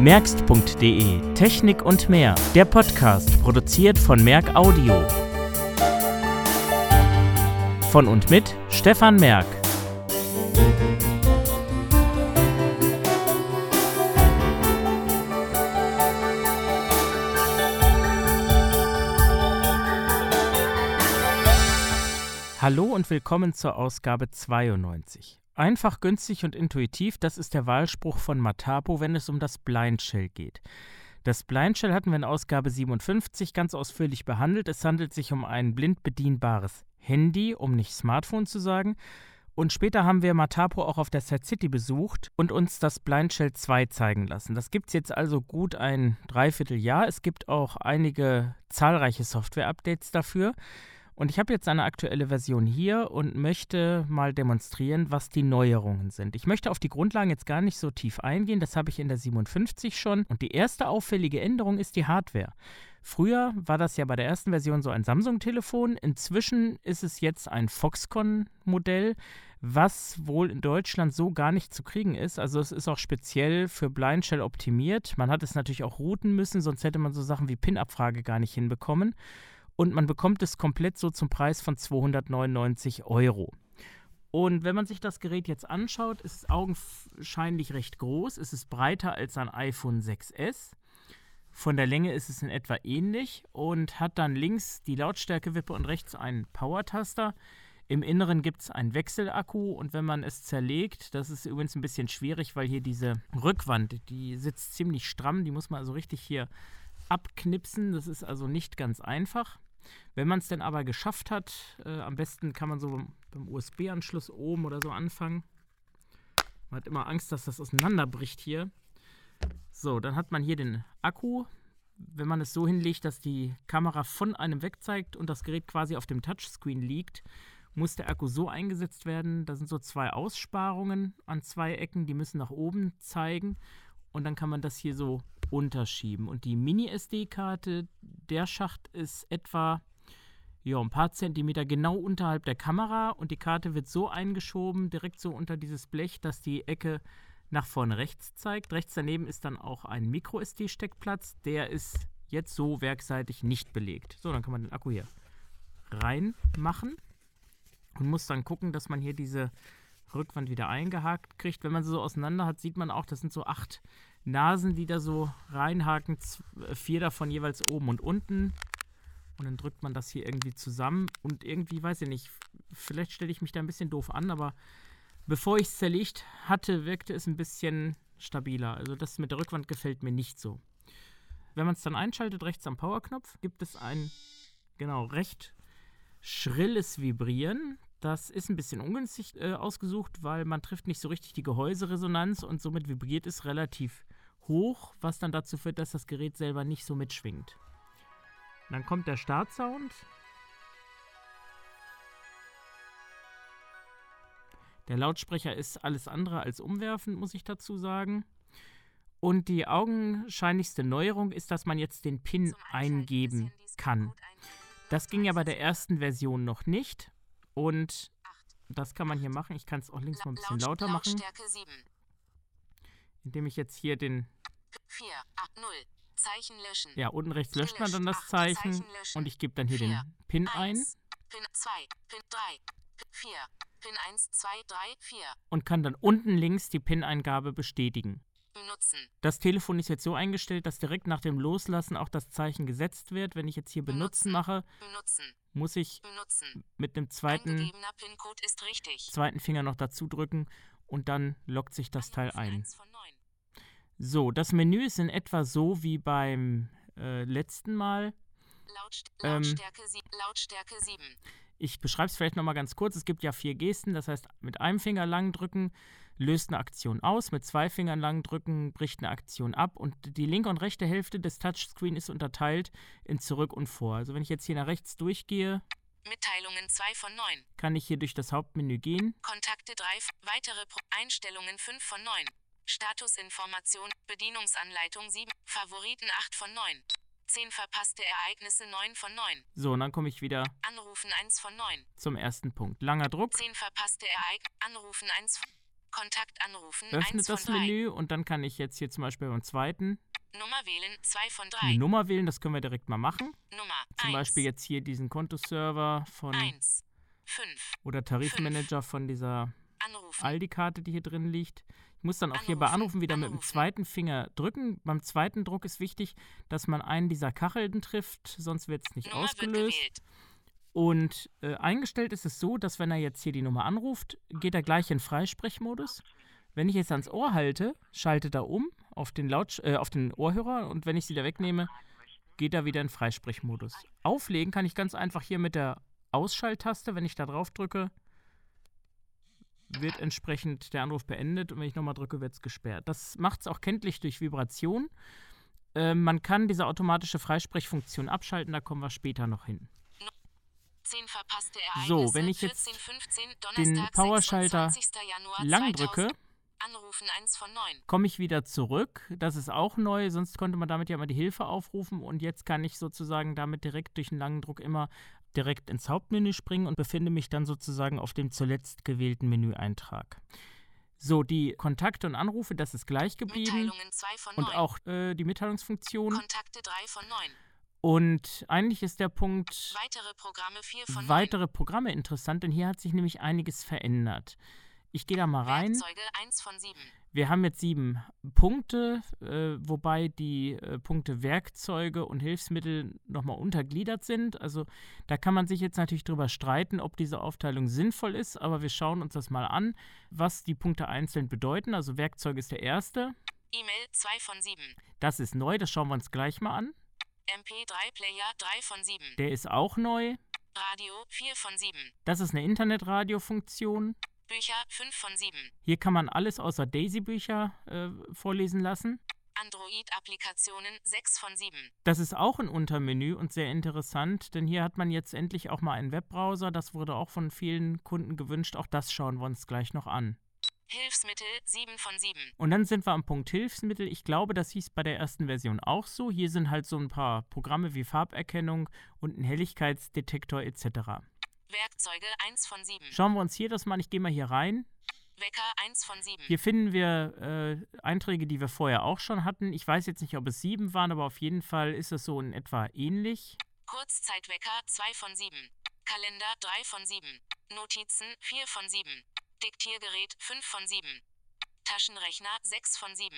Merkst.de Technik und mehr. Der Podcast produziert von Merck Audio. Von und mit Stefan Merck. Hallo und willkommen zur Ausgabe 92. Einfach, günstig und intuitiv, das ist der Wahlspruch von Matapo, wenn es um das Blind Shell geht. Das Blind Shell hatten wir in Ausgabe 57 ganz ausführlich behandelt. Es handelt sich um ein blind bedienbares Handy, um nicht Smartphone zu sagen. Und später haben wir Matapo auch auf der Set City besucht und uns das Blind Shell 2 zeigen lassen. Das gibt es jetzt also gut ein Dreivierteljahr. Es gibt auch einige zahlreiche Software-Updates dafür. Und ich habe jetzt eine aktuelle Version hier und möchte mal demonstrieren, was die Neuerungen sind. Ich möchte auf die Grundlagen jetzt gar nicht so tief eingehen, das habe ich in der 57 schon. Und die erste auffällige Änderung ist die Hardware. Früher war das ja bei der ersten Version so ein Samsung-Telefon. Inzwischen ist es jetzt ein Foxconn-Modell, was wohl in Deutschland so gar nicht zu kriegen ist. Also es ist auch speziell für Blind Shell optimiert. Man hat es natürlich auch routen müssen, sonst hätte man so Sachen wie PIN-Abfrage gar nicht hinbekommen und man bekommt es komplett so zum Preis von 299 Euro. Und wenn man sich das Gerät jetzt anschaut, ist es augenscheinlich recht groß. Es ist breiter als ein iPhone 6S. Von der Länge ist es in etwa ähnlich und hat dann links die Lautstärkewippe und rechts einen Power-Taster. Im Inneren gibt es einen Wechselakku und wenn man es zerlegt, das ist übrigens ein bisschen schwierig, weil hier diese Rückwand, die sitzt ziemlich stramm, die muss man also richtig hier abknipsen. Das ist also nicht ganz einfach. Wenn man es denn aber geschafft hat, äh, am besten kann man so beim USB-Anschluss oben oder so anfangen. Man hat immer Angst, dass das auseinanderbricht hier. So, dann hat man hier den Akku. Wenn man es so hinlegt, dass die Kamera von einem weg zeigt und das Gerät quasi auf dem Touchscreen liegt, muss der Akku so eingesetzt werden. Da sind so zwei Aussparungen an zwei Ecken, die müssen nach oben zeigen. Und dann kann man das hier so unterschieben. Und die Mini-SD-Karte, der Schacht ist etwa ja, ein paar Zentimeter genau unterhalb der Kamera und die Karte wird so eingeschoben, direkt so unter dieses Blech, dass die Ecke nach vorne rechts zeigt. Rechts daneben ist dann auch ein Micro-SD-Steckplatz, der ist jetzt so werkseitig nicht belegt. So, dann kann man den Akku hier reinmachen und muss dann gucken, dass man hier diese Rückwand wieder eingehakt kriegt. Wenn man sie so auseinander hat, sieht man auch, das sind so acht Nasen, die da so reinhaken, äh, vier davon jeweils oben und unten. Und dann drückt man das hier irgendwie zusammen. Und irgendwie, weiß ich nicht, vielleicht stelle ich mich da ein bisschen doof an, aber bevor ich es zerlegt hatte, wirkte es ein bisschen stabiler. Also das mit der Rückwand gefällt mir nicht so. Wenn man es dann einschaltet, rechts am Powerknopf, gibt es ein, genau, recht schrilles Vibrieren. Das ist ein bisschen ungünstig äh, ausgesucht, weil man trifft nicht so richtig die Gehäuseresonanz und somit vibriert es relativ hoch, was dann dazu führt, dass das Gerät selber nicht so mitschwingt. Dann kommt der Startsound. Der Lautsprecher ist alles andere als umwerfend, muss ich dazu sagen. Und die augenscheinlichste Neuerung ist, dass man jetzt den PIN eingeben kann. Das ging ja bei der ersten Version noch nicht. Und das kann man hier machen. Ich kann es auch links mal ein bisschen lauter machen. Indem ich jetzt hier den 4, 8, 0. Zeichen löschen. Ja, unten rechts löscht man dann das Zeichen, und ich gebe dann hier 4, den PIN 1, ein. PIN 2, PIN 3, 4, PIN 1, 2, 3, 4. Und kann dann unten links die PIN-Eingabe bestätigen. Benutzen. Das Telefon ist jetzt so eingestellt, dass direkt nach dem Loslassen auch das Zeichen gesetzt wird. Wenn ich jetzt hier Benutzen, benutzen mache, benutzen. muss ich benutzen. mit dem zweiten, zweiten Finger noch dazu drücken und dann lockt sich das Teil ein. So, das Menü ist in etwa so wie beim äh, letzten Mal. Ähm, Lautstärke, Lautstärke 7. Ich beschreibe es vielleicht nochmal ganz kurz. Es gibt ja vier Gesten, das heißt, mit einem Finger lang drücken löst eine Aktion aus, mit zwei Fingern lang drücken bricht eine Aktion ab und die linke und rechte Hälfte des Touchscreen ist unterteilt in zurück und vor. Also wenn ich jetzt hier nach rechts durchgehe, Mitteilungen 2 von 9. Kann ich hier durch das Hauptmenü gehen. Kontakte 3, weitere Pro Einstellungen 5 von 9. Statusinformation, Bedienungsanleitung 7, Favoriten 8 von 9. 10 verpasste Ereignisse 9 von 9. So, und dann komme ich wieder Anrufen 1 von 9. Zum ersten Punkt. Langer Druck. 10 verpasste Ereignisse. Anrufen 1 von Kontakt anrufen. öffnet 1 das von 3. Menü und dann kann ich jetzt hier zum Beispiel beim zweiten Nummer wählen. 2 von eine 3. Nummer wählen. Das können wir direkt mal machen. Nummer Zum 1. Beispiel jetzt hier diesen Kontoserver von 1. 5. oder Tarifmanager von dieser Anrufen. Aldi-Karte, die hier drin liegt. Ich muss dann auch hier bei Anrufen, Anrufen wieder mit dem anrufen. zweiten Finger drücken. Beim zweiten Druck ist wichtig, dass man einen dieser Kacheln trifft, sonst wird es nicht Nummer ausgelöst. Und äh, eingestellt ist es so, dass wenn er jetzt hier die Nummer anruft, geht er gleich in Freisprechmodus. Wenn ich jetzt ans Ohr halte, schaltet er um auf den, Laut äh, auf den Ohrhörer und wenn ich es wieder wegnehme, geht er wieder in Freisprechmodus. Auflegen kann ich ganz einfach hier mit der Ausschalttaste, wenn ich da drauf drücke, wird entsprechend der Anruf beendet und wenn ich nochmal drücke, wird es gesperrt. Das macht es auch kenntlich durch Vibration. Äh, man kann diese automatische Freisprechfunktion abschalten, da kommen wir später noch hin. 10 verpasste Ereignisse. So, wenn ich jetzt 14, 15, den Powerschalter 26. Januar lang 2000. drücke, Anrufen 1 von 9. komme ich wieder zurück. Das ist auch neu, sonst konnte man damit ja immer die Hilfe aufrufen und jetzt kann ich sozusagen damit direkt durch einen langen Druck immer direkt ins Hauptmenü springen und befinde mich dann sozusagen auf dem zuletzt gewählten Menüeintrag. So, die Kontakte und Anrufe, das ist gleich geblieben Mitteilungen 2 von 9. und auch äh, die Mitteilungsfunktion. Kontakte 3 von 9. Und eigentlich ist der Punkt Weitere Programme 4 von 9. weitere Programme interessant, denn hier hat sich nämlich einiges verändert. Ich gehe da mal rein. Werkzeuge 1 von 7. Wir haben jetzt sieben Punkte, äh, wobei die äh, Punkte Werkzeuge und Hilfsmittel nochmal untergliedert sind. Also da kann man sich jetzt natürlich drüber streiten, ob diese Aufteilung sinnvoll ist, aber wir schauen uns das mal an, was die Punkte einzeln bedeuten. Also Werkzeug ist der erste. E-Mail 2 von 7. Das ist neu, das schauen wir uns gleich mal an. MP3 Player 3 von 7. Der ist auch neu. Radio 4 von 7. Das ist eine Internetradio-Funktion. Bücher 5 von 7. Hier kann man alles außer Daisy-Bücher äh, vorlesen lassen. Android-Applikationen 6 von 7. Das ist auch ein Untermenü und sehr interessant, denn hier hat man jetzt endlich auch mal einen Webbrowser. Das wurde auch von vielen Kunden gewünscht. Auch das schauen wir uns gleich noch an. Hilfsmittel 7 von 7. Und dann sind wir am Punkt Hilfsmittel. Ich glaube, das hieß bei der ersten Version auch so. Hier sind halt so ein paar Programme wie Farberkennung und ein Helligkeitsdetektor etc. Werkzeuge 1 von 7. Schauen wir uns hier das mal an. Ich gehe mal hier rein. Wecker 1 von 7. Hier finden wir äh, Einträge, die wir vorher auch schon hatten. Ich weiß jetzt nicht, ob es sieben waren, aber auf jeden Fall ist es so in etwa ähnlich. Kurzzeitwecker 2 von 7. Kalender 3 von 7. Notizen 4 von 7. Diktiergerät 5 von 7. Taschenrechner 6 von 7.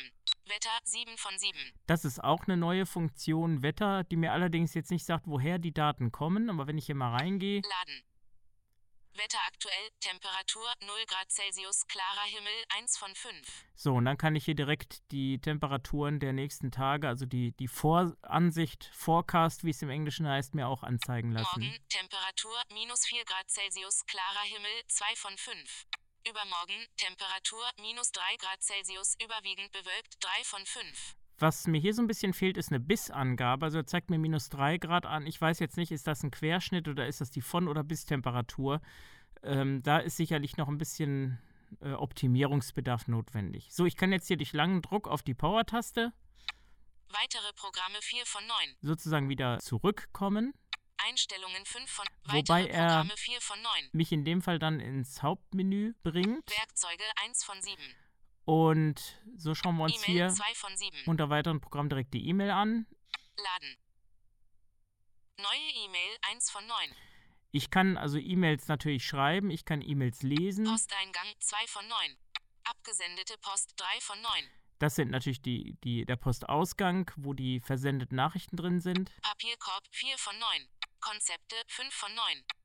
Wetter 7 von 7. Das ist auch eine neue Funktion Wetter, die mir allerdings jetzt nicht sagt, woher die Daten kommen. Aber wenn ich hier mal reingehe, Laden. Wetter aktuell, Temperatur 0 Grad Celsius, klarer Himmel 1 von 5. so, und dann kann ich hier direkt die Temperaturen der nächsten Tage, also die, die Voransicht, Forecast, wie es im Englischen heißt, mir auch anzeigen lassen. Morgen, Temperatur minus 4 Grad Celsius, klarer Himmel 2 von 5. Übermorgen, Temperatur minus 3 Grad Celsius, überwiegend bewölkt 3 von 5. Was mir hier so ein bisschen fehlt, ist eine Bissangabe. Also er zeigt mir minus 3 Grad an. Ich weiß jetzt nicht, ist das ein Querschnitt oder ist das die Von- oder Bis-Temperatur? Ähm, da ist sicherlich noch ein bisschen äh, Optimierungsbedarf notwendig. So, ich kann jetzt hier durch langen Druck auf die Power-Taste Weitere Programme 4 von 9. sozusagen wieder zurückkommen. Einstellungen 5 von Wobei er- Programme 4 von 9. Mich in dem Fall dann ins Hauptmenü bringt. Werkzeuge 1 von 7. Und so schauen wir uns E-Mail hier 2 von 7. unter weiteren Programm direkt die E-Mail an. Laden. Neue E-Mail 1 von 9. Ich kann also E-Mails natürlich schreiben, ich kann E-Mails lesen. Posteingang 2 von 9. Abgesendete Post 3 von 9. Das sind natürlich die, die, der Postausgang, wo die versendeten Nachrichten drin sind. Papierkorb 4 von 9. Konzepte 5 von 9.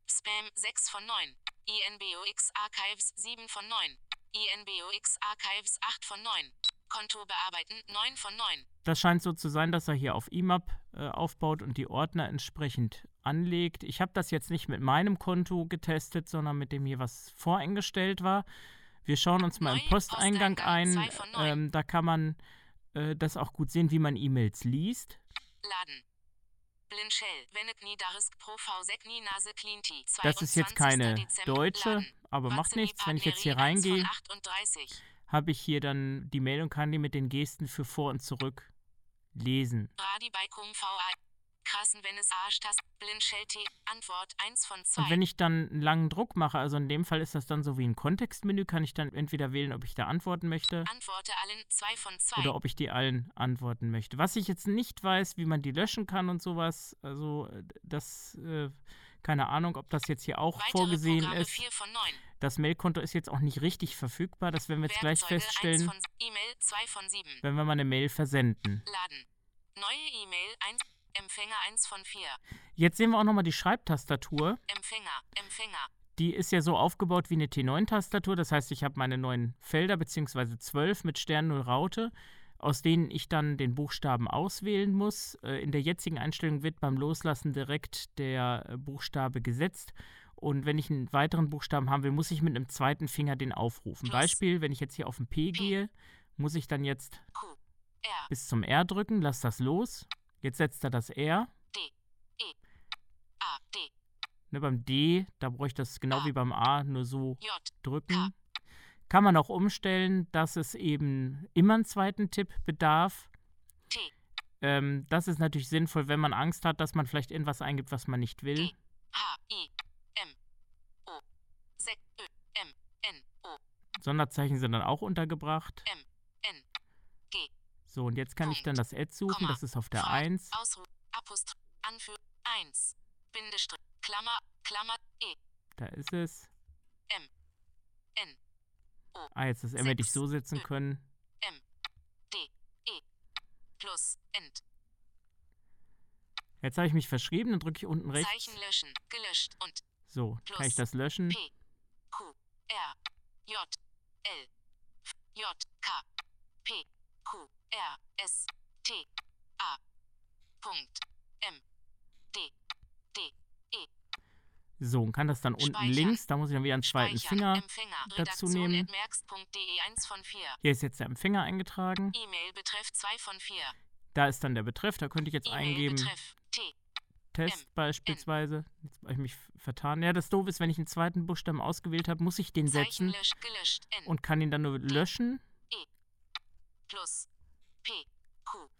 Spam 6 von 9. INBOX Archives 7 von 9. INBOX Archives 8 von 9. Konto bearbeiten 9 von 9. Das scheint so zu sein, dass er hier auf IMAP äh, aufbaut und die Ordner entsprechend anlegt. Ich habe das jetzt nicht mit meinem Konto getestet, sondern mit dem hier, was voreingestellt war. Wir schauen uns mal im Posteingang Posteingang, ein. Ähm, da kann man äh, das auch gut sehen, wie man E-Mails liest. Laden. Das ist jetzt keine deutsche, aber macht nichts. Wenn ich jetzt hier Partnerie 1 reingehe, von 38. habe ich hier dann die und kann die mit den Gesten für vor und zurück lesen. Krassen, wenn es Arsch-Taste. Blindshell-T. Antwort 1 von 2. Und wenn ich dann einen langen Druck mache, also in dem Fall ist das dann so wie ein Kontextmenü, kann ich dann entweder wählen, ob ich da antworten möchte Antworte allen 2 von 2. oder ob ich die allen antworten möchte. Was ich jetzt nicht weiß, wie man die löschen kann und sowas, also äh, das, äh, keine Ahnung, ob das jetzt hier auch Weitere vorgesehen Programme ist. 4 von 9. Das Mailkonto ist jetzt auch nicht richtig verfügbar, das werden wir jetzt gleich Werkzeuge 1 feststellen, von E-Mail 2 von 7. wenn wir mal eine Mail versenden. Laden. Neue E-Mail 1. Empfänger 1 von 4. Jetzt sehen wir auch nochmal die Schreibtastatur. Empfänger. Empfänger. Die ist ja so aufgebaut wie eine T9-Tastatur. Das heißt, ich habe meine neun Felder beziehungsweise zwölf mit Stern 0 Raute, aus denen ich dann den Buchstaben auswählen muss. Äh, In der jetzigen Einstellung wird beim Loslassen direkt der äh, Buchstabe gesetzt. Und wenn ich einen weiteren Buchstaben haben will, muss ich mit einem zweiten Finger den aufrufen. Plus. Beispiel, wenn ich jetzt hier auf ein P gehe, muss ich dann jetzt Q. Bis zum R drücken, lass das los. Jetzt setzt er das R. A. D. Ne, beim D, da bräuchte ich das genau A. wie beim A, nur so J. drücken. Kann man auch umstellen, dass es eben immer einen zweiten Tipp bedarf. T. Ähm, das ist natürlich sinnvoll, wenn man Angst hat, dass man vielleicht irgendwas eingibt, was man nicht will. H. I. M. O. 6. Ö. M. N. O. Sonderzeichen sind dann auch untergebracht. N. So, und jetzt kann ich dann das Add suchen. Komma. Das ist auf der Fort. 1. Ausruf. Anführ. 1. Bindestrich. Klammer. Klammer. E. Da ist es. M. N. Ah, jetzt das M hätte ich so setzen können. M. D. E. Plus. End. Jetzt habe ich mich verschrieben, dann drücke ich unten rechts. Zeichen löschen. Gelöscht. Und So, kann ich Plus. das löschen. P. Q. R. J. L. J. K. P. Q. R. S. T. A. Punkt. M. D. D. So, und kann das dann unten Speichern. links, da muss ich dann wieder einen zweiten. Finger. Empfänger. dazu nehmen. at merx.de 1 von 4. Hier ist jetzt der Empfänger eingetragen. E-Mail betreff 2 von 4. Da ist dann der Betreff, da könnte ich jetzt E-Mail eingeben. betreff T. Test beispielsweise. Jetzt habe ich mich vertan. Ja, das Doof ist, wenn ich einen zweiten Buchstaben ausgewählt habe, muss ich den setzen und kann ihn dann nur löschen. Plus.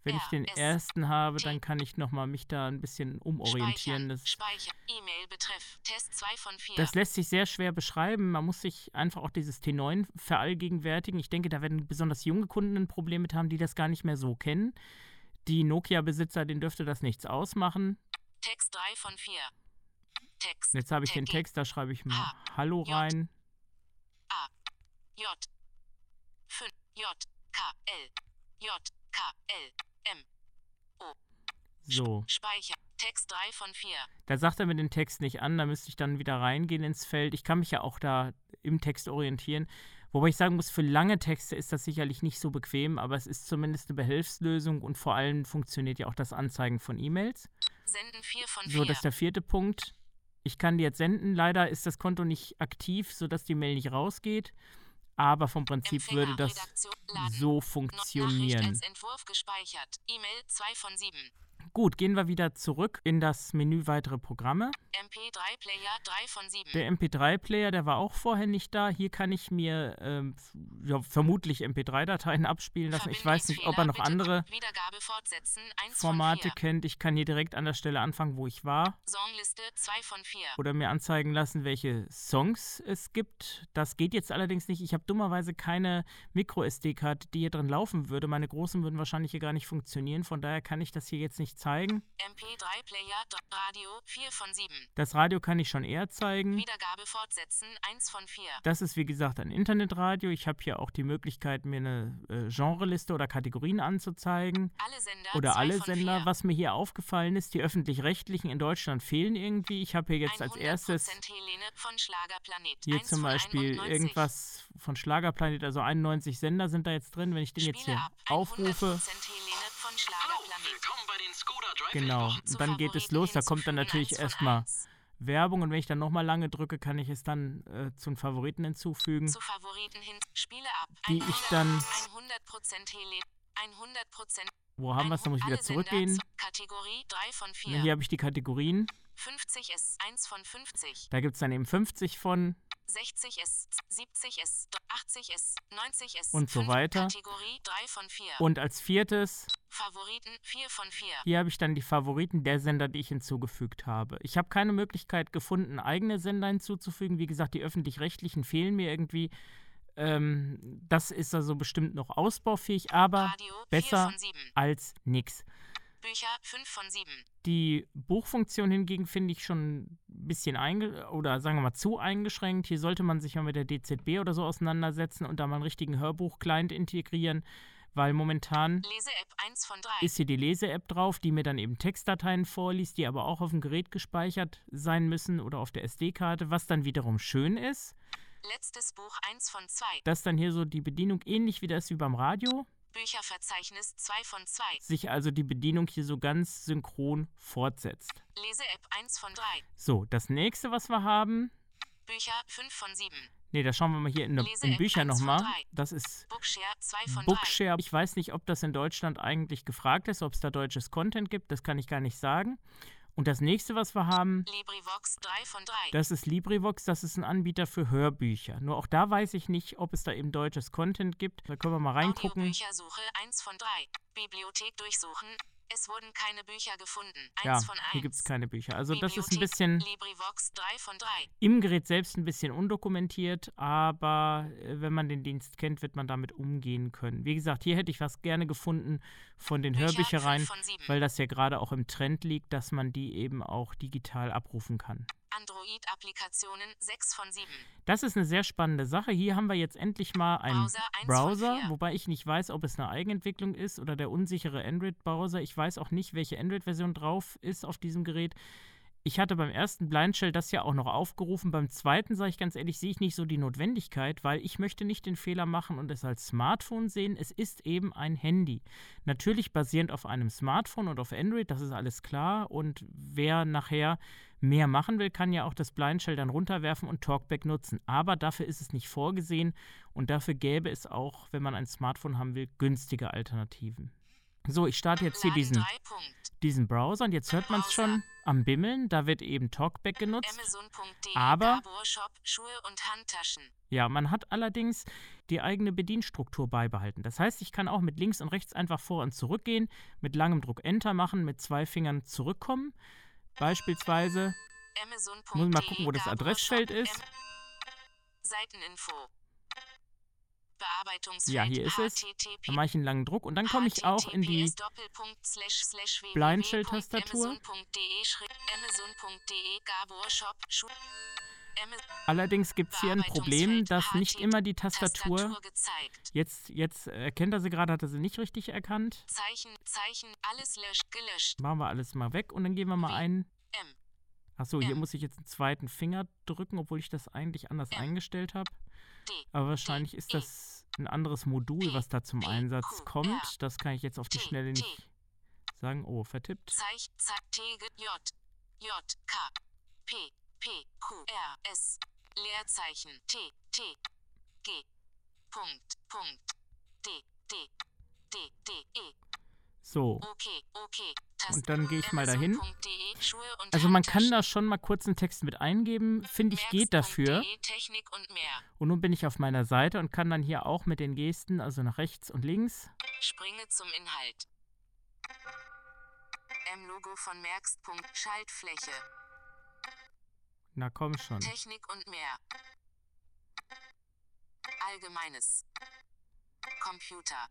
Wenn ich den ersten habe, dann kann ich nochmal mich da ein bisschen umorientieren. Das, Speichern. E-Mail betreff Test 2 von 4. das lässt sich sehr schwer beschreiben. Man muss sich einfach auch dieses T9 verallgegenwärtigen. Ich denke, da werden besonders junge Kunden ein Problem mit haben, die das gar nicht mehr so kennen. Die Nokia-Besitzer, denen dürfte das nichts ausmachen. Text 3 von 4. Text. Jetzt habe ich den Text, da schreibe ich mal. Hallo rein. J. 5. J. K. L. J. K. L. M. So. Speicher. Text 3 von 4. Da sagt er mir den Text nicht an, da müsste ich dann wieder reingehen ins Feld. Ich kann mich ja auch da im Text orientieren. Wobei ich sagen muss, für lange Texte ist das sicherlich nicht so bequem, aber es ist zumindest eine Behelfslösung und vor allem funktioniert ja auch das Anzeigen von E-Mails. Senden 4 von 4. So, das ist der vierte Punkt. Ich kann die jetzt senden. Leider ist das Konto nicht aktiv, sodass die Mail nicht rausgeht. Aber vom Prinzip Empfänger, würde das Redaktion, so Nachricht funktionieren. als Entwurf gespeichert. E-Mail 2 von 7. Gut, gehen wir wieder zurück in das Menü weitere Programme. MP3 Player 3 von 7. Der MP3-Player, der war auch vorher nicht da. Hier kann ich mir ähm, ja, vermutlich MP3-Dateien abspielen lassen. Ich weiß nicht, ob er noch andere bitte Wiedergabe fortsetzen 1 Formate von 4. kennt. Ich kann hier direkt an der Stelle anfangen, wo ich war. Songliste 2 von 4. Oder mir anzeigen lassen, welche Songs es gibt. Das geht jetzt allerdings nicht. Ich habe dummerweise keine Micro-SD-Karte, die hier drin laufen würde. Meine großen würden wahrscheinlich hier gar nicht funktionieren. Von daher kann ich das hier jetzt nicht zeigen. MP3 Player Radio 4 von 7. Das Radio kann ich schon eher zeigen. Wiedergabe fortsetzen 1 von 4. Das ist wie gesagt ein Internetradio. Ich habe hier auch die Möglichkeit, mir eine äh, Genreliste oder Kategorien anzuzeigen. Alle Sender Oder 2 alle Sender. 4. Was mir hier aufgefallen ist, die öffentlich-rechtlichen in Deutschland fehlen irgendwie. Ich habe hier jetzt als 100% erstes hier 1 zum Beispiel 91. irgendwas von Schlagerplanet, also 91 Sender sind da jetzt drin. Wenn ich den jetzt Spiele hier ab. aufrufe, 100% Helene von Hallo, Schlagerplanet. willkommen bei den Skoda Drive genau, und dann geht es los. Da kommt dann natürlich erstmal Werbung und wenn ich dann nochmal lange drücke, kann ich es dann äh, zu den Favoriten hinzufügen. Zu Favoriten hin. Spiele ab. Die ich dann- 100% Helene. 100%. Wo haben wir es? Da muss ich wieder zurückgehen. zu- Kategorie 3 von Und 4. hier habe ich die Kategorien. 50 ist 1 von 50. Da gibt es dann eben 50 von 60 ist 70 ist 80 ist 90 ist Und so weiter. Kategorie 3 von 4. Und als viertes Favoriten 4 von 4. Hier habe ich dann die Favoriten der Sender, die ich hinzugefügt habe. Ich habe keine Möglichkeit gefunden, eigene Sender hinzuzufügen. Wie gesagt, die öffentlich-rechtlichen fehlen mir irgendwie. Ähm, das ist also bestimmt noch ausbaufähig, aber Radio 4 besser von 7. als nix. Bücher 5 von 7. Die Buchfunktion hingegen finde ich schon ein bisschen einge oder sagen wir mal zu eingeschränkt. Hier sollte man sich mal mit der DZB oder so auseinandersetzen und da mal einen richtigen Hörbuch-Client integrieren, weil momentan Lese-App 1 von 3. ist hier die Lese-App drauf, die mir dann eben Textdateien vorliest, die aber auch auf dem Gerät gespeichert sein müssen oder auf der SD-Karte, was dann wiederum schön ist. Letztes Buch 1 von 2. dass dann hier so die Bedienung ähnlich wie das wie beim Radio, Bücherverzeichnis 2 von 2. sich also die Bedienung hier so ganz synchron fortsetzt. Lese-App 1 von 3. So, das nächste, was wir haben, Bücher 5 von 7. nee, da schauen wir mal hier in, Lese in App Bücher 1 von nochmal. 3. Das ist Bookshare 2 von 3. Bookshare. Ich weiß nicht, ob das in Deutschland eigentlich gefragt ist, ob es da deutsches Content gibt, das kann ich gar nicht sagen. Und das nächste, was wir haben, LibriVox 3 von 3. das ist LibriVox, das ist ein Anbieter für Hörbücher. Nur auch da weiß ich nicht, ob es da eben deutsches Content gibt. Da können wir mal reingucken. Audiobüchersuche 1 von 3. Bibliothek durchsuchen. Es wurden keine Bücher gefunden. 1 Ja, von 1. hier gibt es keine Bücher. Also das ist ein bisschen LibriVox 3 von 3. im Gerät selbst ein bisschen undokumentiert, aber äh, wenn man den Dienst kennt, wird man damit umgehen können. Wie gesagt, hier hätte ich was gerne gefunden von den Bücher Hörbüchereien, 5 von 7. weil das ja gerade auch im Trend liegt, dass man die eben auch digital abrufen kann. Android-Applikationen 6 von 7. Das ist eine sehr spannende Sache. Hier haben wir jetzt endlich mal einen Browser 1 Browser, von 4. wobei ich nicht weiß, ob es eine Eigenentwicklung ist oder der unsichere Android-Browser. Ich weiß auch nicht, welche Android-Version drauf ist auf diesem Gerät. Ich hatte beim ersten Blind Shell das ja auch noch aufgerufen. Beim zweiten, sage ich ganz ehrlich, sehe ich nicht so die Notwendigkeit, weil ich möchte nicht den Fehler machen und es als Smartphone sehen. Es ist eben ein Handy. Natürlich basierend auf einem Smartphone und auf Android, das ist alles klar. Und wer nachher mehr machen will, kann ja auch das Blind Shell dann runterwerfen und Talkback nutzen. Aber dafür ist es nicht vorgesehen und dafür gäbe es auch, wenn man ein Smartphone haben will, günstige Alternativen. So, ich starte jetzt hier diesen, 3 Punkt. diesen Browser und jetzt hört man es schon am Bimmeln. Da wird eben Talkback genutzt. Amazon.de Aber- Gabor Shop, Schuhe und Handtaschen. Ja, man hat allerdings die eigene Bedienstruktur beibehalten. Das heißt, ich kann auch mit links und rechts einfach vor und zurück gehen, mit langem Druck Enter machen, mit zwei Fingern zurückkommen. Beispielsweise, muss mal gucken, wo das Adressfeld ist. Seiteninfo. Bearbeitungsfeld Ja, hier ist es. Dann mache ich einen langen Druck und dann komme ich auch in die HTTPS Doppelpunkt slash slash Blind Shell Tastatur. www.amazon.de Schritt- Amazon.de Gabor Shop Schuh Ama- Allerdings gibt es hier ein Problem, dass nicht HT immer die Tastatur. Jetzt, jetzt erkennt er sie gerade, hat er sie nicht richtig erkannt. Zeichen, Zeichen, alles löscht, gelöscht. Machen wir alles mal weg und dann gehen wir mal ein. Achso, hier muss ich jetzt einen zweiten Finger drücken, obwohl ich das eigentlich anders eingestellt habe. Aber wahrscheinlich ist das ein anderes Modul, was da zum. Einsatz kommt. Das kann ich jetzt auf die. Schnelle nicht sagen. Oh, vertippt. Zeich, Zeich, T, G, J, J, K, P, P, Q, R, S, Leerzeichen, T, T, G, Punkt, Punkt, D, D, D, D, E, So. okay, okay, Und dann gehe ich mal dahin. Und Also man kann da schon mal kurz einen Text mit eingeben. Finde ich geht dafür. Mehr. Und nun bin ich auf meiner Seite und kann dann hier auch mit den Gesten, also nach rechts und links. Springe zum Inhalt. M-Logo von Merx. Schaltfläche. Na komm schon. Technik und mehr. Allgemeines. Computer.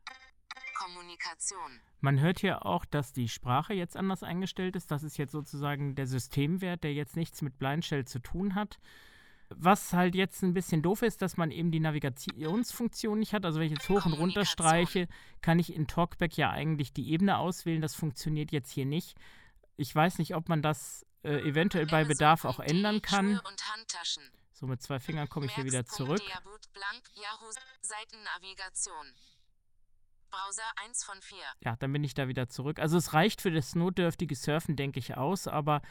Kommunikation. Man hört hier auch, dass die Sprache jetzt anders eingestellt ist. Das ist jetzt sozusagen der Systemwert, der jetzt nichts mit Blind Shell zu tun hat. Was halt jetzt ein bisschen doof ist, dass man eben die Navigationsfunktion nicht hat. Also wenn ich jetzt hoch und runter streiche, kann ich in Talkback ja eigentlich die Ebene auswählen. Das funktioniert jetzt hier nicht. Ich weiß nicht, ob man das äh, eventuell bei Bedarf auch ändern kann. So mit zwei Fingern komme ich hier wieder zurück. Seitennavigation. Browser 1 von 4. Ja, dann bin ich da wieder zurück. Also es reicht für das notdürftige Surfen, denke ich, aus, aber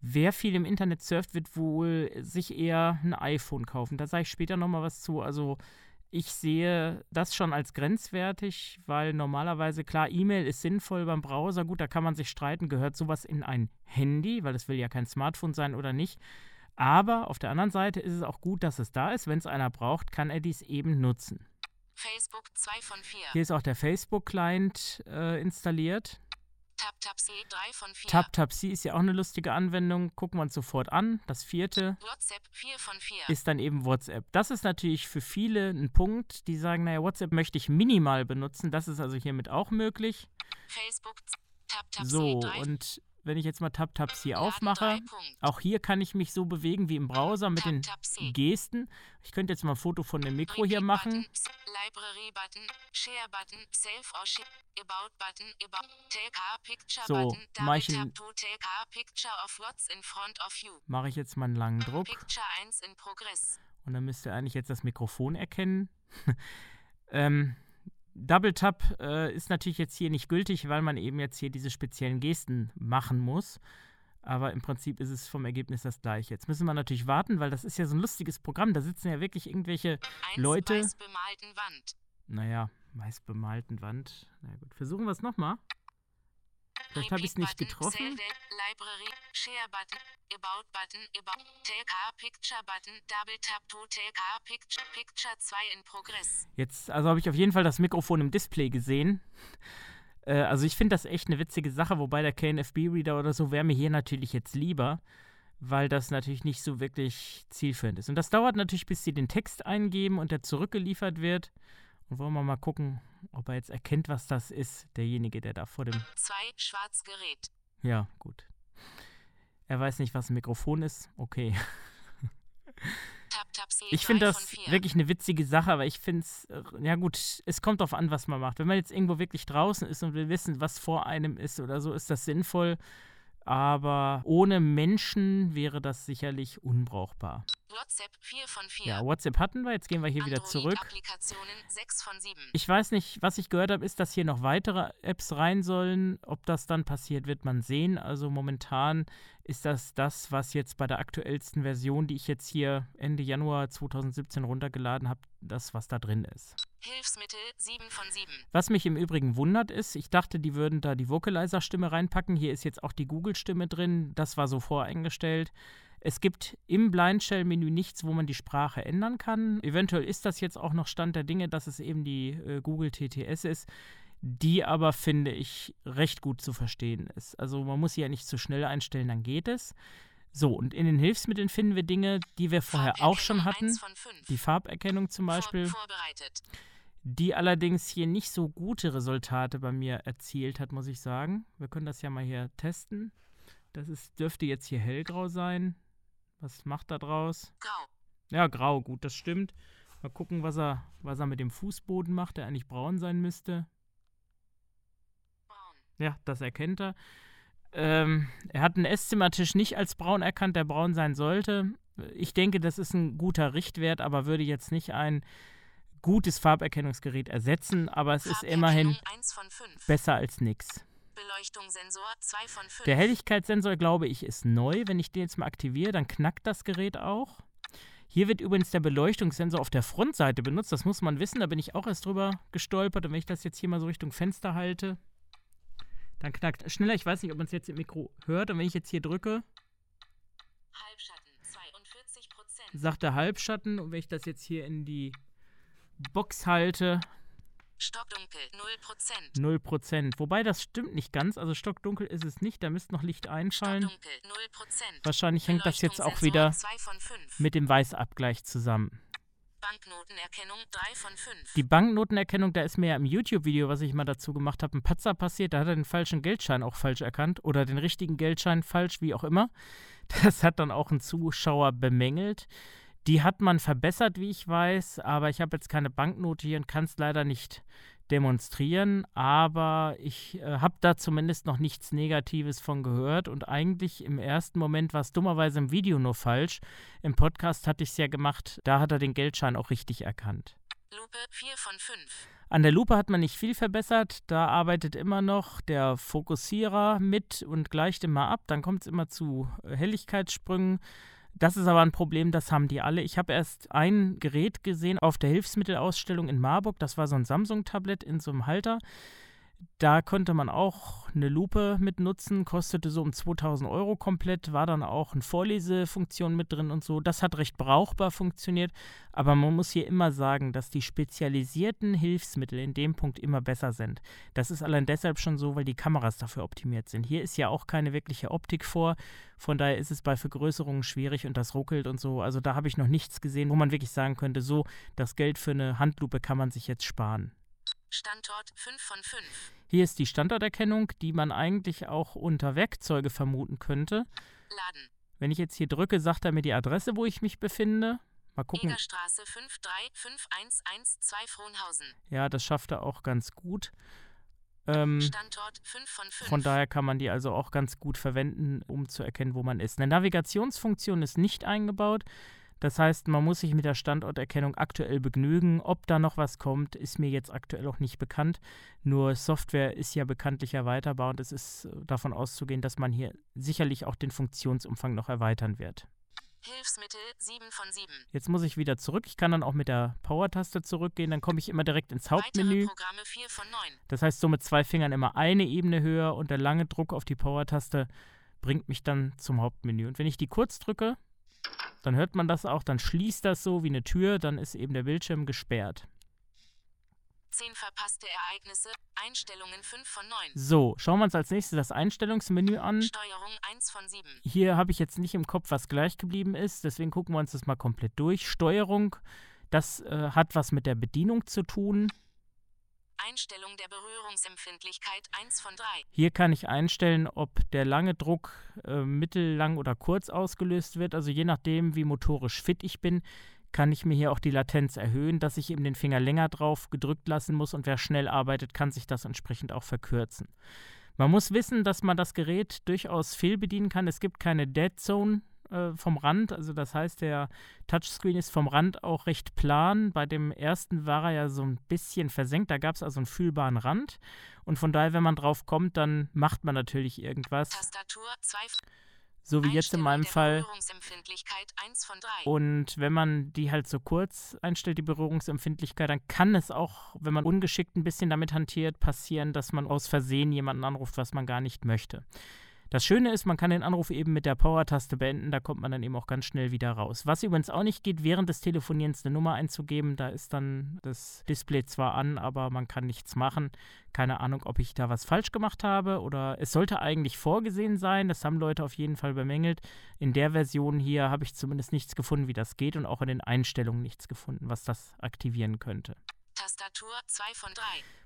wer viel im Internet surft, wird wohl sich eher ein iPhone kaufen. Da sage ich später nochmal was zu. Also ich sehe das schon als grenzwertig, weil normalerweise, klar, E-Mail ist sinnvoll beim Browser. Gut, da kann man sich streiten, gehört sowas in ein Handy, weil das will ja kein Smartphone sein oder nicht. Aber auf der anderen Seite ist es auch gut, dass es da ist. Wenn es einer braucht, kann er dies eben nutzen. Facebook 2 von 4. Hier ist auch der Facebook-Client äh, installiert. TapTapC 3 von 4. TapTapC ist ja auch eine lustige Anwendung. Gucken wir uns sofort an. Das vierte WhatsApp 4 von 4. ist dann eben WhatsApp. Das ist natürlich für viele ein Punkt, die sagen, naja, WhatsApp möchte ich minimal benutzen. Das ist also hiermit auch möglich. Facebook TapTapC So, 3. und wenn ich jetzt mal TapTapC Laden aufmache, 3 Punkt. auch hier kann ich mich so bewegen wie im Browser mit den. Gesten. Ich könnte jetzt mal ein Foto von dem Mikro hier machen. So, Button, mach Double ich einen-. Mache ich jetzt mal einen langen Druck. Picture 1 in Progress. Und dann müsst ihr eigentlich jetzt das Mikrofon erkennen. ähm, Double Tap äh, ist natürlich jetzt hier nicht gültig, weil man eben jetzt hier diese speziellen Gesten machen muss. Aber im Prinzip ist es vom Ergebnis das gleiche. Jetzt müssen wir natürlich warten, weil das ist ja so ein lustiges Programm. Da sitzen ja wirklich irgendwelche, 1 Leute. weiß bemalten Wand. naja, meist bemalten Wand. Na gut, versuchen wir es nochmal. Vielleicht habe ich es nicht getroffen. Library, Share Button, About Button, About, a Picture Button, Double Tap to a Picture, Picture 2 in Progress. Jetzt, also habe ich auf jeden Fall das Mikrofon im Display gesehen. Äh, also ich finde das echt eine witzige Sache, wobei der KNFB-Reader oder so wäre mir hier natürlich jetzt lieber, weil das natürlich nicht so wirklich zielführend ist. Und das dauert natürlich, bis sie den Text eingeben und der zurückgeliefert wird. Und wollen wir mal gucken, ob er jetzt erkennt, was das ist, derjenige, der da vor dem... 2 Schwarz Gerät. Ja, gut. Er weiß nicht, was ein Mikrofon ist. Okay. Tap Tap C Ich finde 3 das von 4. wirklich eine witzige Sache, aber ich finde es, ja gut, es kommt darauf an, was man macht. Wenn man jetzt irgendwo wirklich draußen ist und will wissen, was vor einem ist oder so, ist das sinnvoll. Aber ohne Menschen wäre das sicherlich unbrauchbar. WhatsApp 4 von 4. Ja, WhatsApp hatten wir, jetzt gehen wir hier wieder zurück. Applikationen 6 von 7. Ich weiß nicht, was ich gehört habe, ist, dass hier noch weitere Apps rein sollen. Ob das dann passiert, wird man sehen. Also momentan ist das das, was jetzt bei der aktuellsten Version, die ich jetzt hier Ende Januar 2017 runtergeladen habe, das, was da drin ist. Hilfsmittel 7 von 7. Was mich im Übrigen wundert ist, ich dachte, die würden da die Vocalizer-Stimme reinpacken. Hier ist jetzt auch die Google-Stimme drin. Das war so voreingestellt. Es gibt im Blind Shell-Menü nichts, wo man die Sprache ändern kann. Eventuell ist das jetzt auch noch Stand der Dinge, dass es eben die äh, Google TTS ist, die aber, finde ich, recht gut zu verstehen ist. Also man muss sie ja nicht zu schnell einstellen, dann geht es. So, und in den Hilfsmitteln finden wir Dinge, die wir vorher auch schon hatten. 1 von 5. Die Farberkennung zum Beispiel Vor, die allerdings hier nicht so gute Resultate bei mir erzielt hat, muss ich sagen. Wir können das ja mal hier testen. Das ist, dürfte jetzt hier hellgrau sein. Was macht er draus? Grau. Ja, grau, gut, das stimmt. Mal gucken, was er, was er mit dem Fußboden macht, der eigentlich braun sein müsste. Braun. Ja, das erkennt er. Ähm, er hat einen Esszimmertisch nicht als braun erkannt, der braun sein sollte. Ich denke, das ist ein guter Richtwert, aber würde jetzt nicht ein gutes Farberkennungsgerät ersetzen. Aber es ist immerhin Farberkennung 1 von 5. besser als nix. Beleuchtungssensor 2 von 5. Der Helligkeitssensor, glaube ich, ist neu. Wenn ich den jetzt mal aktiviere, dann knackt das Gerät auch. Hier wird übrigens der Beleuchtungssensor auf der Frontseite benutzt. Das muss man wissen. Da bin ich auch erst drüber gestolpert. Und wenn ich das jetzt hier mal so Richtung Fenster halte, dann knackt schneller. Ich weiß nicht, ob man es jetzt im Mikro hört. Und wenn ich jetzt hier drücke, Halbschatten 42 Prozent. sagt er Halbschatten. Und wenn ich das jetzt hier in die Box halte, Stockdunkel 0 Prozent. 0%. Wobei das stimmt nicht ganz. Also stockdunkel ist es nicht. Da müsste noch Licht einfallen. Stockdunkel 0 Prozent. Wahrscheinlich hängt das jetzt auch wieder 2 von 5. mit dem Weißabgleich zusammen. Banknotenerkennung 3 von 5. Die Banknotenerkennung, da ist mir ja im YouTube-Video, was ich mal dazu gemacht habe, ein Patzer passiert. Da hat er den falschen Geldschein auch falsch erkannt oder den richtigen Geldschein falsch, wie auch immer. Das hat dann auch ein Zuschauer bemängelt. Die hat man verbessert, wie ich weiß, aber ich habe jetzt keine Banknote hier und kann es leider nicht demonstrieren. Aber ich äh, habe da zumindest noch nichts Negatives von gehört und eigentlich im ersten Moment war es dummerweise im Video nur falsch. Im Podcast hatte ich es ja gemacht, da hat er den Geldschein auch richtig erkannt. Lupe 4 von 5. An der Lupe hat man nicht viel verbessert. Da arbeitet immer noch der Fokussierer mit und gleicht immer ab. Dann kommt es immer zu äh, Helligkeitssprüngen. Das ist aber ein Problem, das haben die alle. Ich habe erst ein Gerät gesehen auf der Hilfsmittelausstellung in Marburg. Das war so ein Samsung-Tablet in so einem Halter. Da konnte man auch eine Lupe mit nutzen, kostete so um 2000 Euro komplett, war dann auch eine Vorlesefunktion mit drin und so. Das hat recht brauchbar funktioniert, aber man muss hier immer sagen, dass die spezialisierten Hilfsmittel in dem Punkt immer besser sind. Das ist allein deshalb schon so, weil die Kameras dafür optimiert sind. Hier ist ja auch keine wirkliche Optik vor, von daher ist es bei Vergrößerungen schwierig und das ruckelt und so. Also da habe ich noch nichts gesehen, wo man wirklich sagen könnte, so, das Geld für eine Handlupe kann man sich jetzt sparen. Standort 5 von 5. Hier ist die Standorterkennung, die man eigentlich auch unter Werkzeuge vermuten könnte. Laden. Wenn ich jetzt hier drücke, sagt er mir die Adresse, wo ich mich befinde. Mal gucken. Egerstraße 53512 Frohnhausen. Ja, das schafft er auch ganz gut. Ähm, Standort 5 von 5. von daher kann man die also auch ganz gut verwenden, um zu erkennen, wo man ist. Eine Navigationsfunktion ist nicht eingebaut. Das heißt, man muss sich mit der Standorterkennung aktuell begnügen. Ob da noch was kommt, ist mir jetzt aktuell auch nicht bekannt. Nur Software ist ja bekanntlich erweiterbar und es ist äh, davon auszugehen, dass man hier sicherlich auch den Funktionsumfang noch erweitern wird. Hilfsmittel 7 von 7. Jetzt muss ich wieder zurück. Ich kann dann auch mit der Power-Taste zurückgehen. Dann komme ich immer direkt ins Hauptmenü. Programme 4 von 9. Das heißt, so mit zwei Fingern immer eine Ebene höher und der lange Druck auf die Power-Taste bringt mich dann zum Hauptmenü. Und wenn ich die kurz drücke, dann hört man das auch, dann schließt das so wie eine Tür, dann ist eben der Bildschirm gesperrt. 10 verpasste Ereignisse. Einstellungen 5 von 9. So, schauen wir uns als nächstes das Einstellungsmenü an. Steuerung 1 von 7. Hier habe ich jetzt nicht im Kopf, was gleich geblieben ist, deswegen gucken wir uns das mal komplett durch. Steuerung, das äh, hat was mit der Bedienung zu tun. Einstellung der Berührungsempfindlichkeit 1 von 3. Hier kann ich einstellen, ob der lange Druck äh, mittellang oder kurz ausgelöst wird. Also je nachdem, wie motorisch fit ich bin, kann ich mir hier auch die Latenz erhöhen, dass ich eben den Finger länger drauf gedrückt lassen muss und wer schnell arbeitet, kann sich das entsprechend auch verkürzen. Man muss wissen, dass man das Gerät durchaus fehlbedienen kann. Es gibt keine Dead Zone äh, vom Rand, also das heißt, der Touchscreen ist vom Rand auch recht plan. Bei dem ersten war er ja so ein bisschen versenkt, da gab es also einen fühlbaren Rand. Und von daher, wenn man drauf kommt, dann macht man natürlich irgendwas. Tastatur 2 So wie jetzt in meinem Fall. Berührungsempfindlichkeit 1 von 3. Und wenn man die halt so kurz einstellt, die Berührungsempfindlichkeit, dann kann es auch, wenn man ungeschickt ein bisschen damit hantiert, passieren, dass man aus Versehen jemanden anruft, was man gar nicht möchte. Das Schöne ist, man kann den Anruf eben mit der Power-Taste beenden, da kommt man dann eben auch ganz schnell wieder raus. Was übrigens auch nicht geht, während des Telefonierens eine Nummer einzugeben, da ist dann das Display zwar an, aber man kann nichts machen. Keine Ahnung, ob ich da was falsch gemacht habe oder es sollte eigentlich vorgesehen sein, das haben Leute auf jeden Fall bemängelt. In der Version hier habe ich zumindest nichts gefunden, wie das geht und auch in den Einstellungen nichts gefunden, was das aktivieren könnte. Tastatur 2 von 3.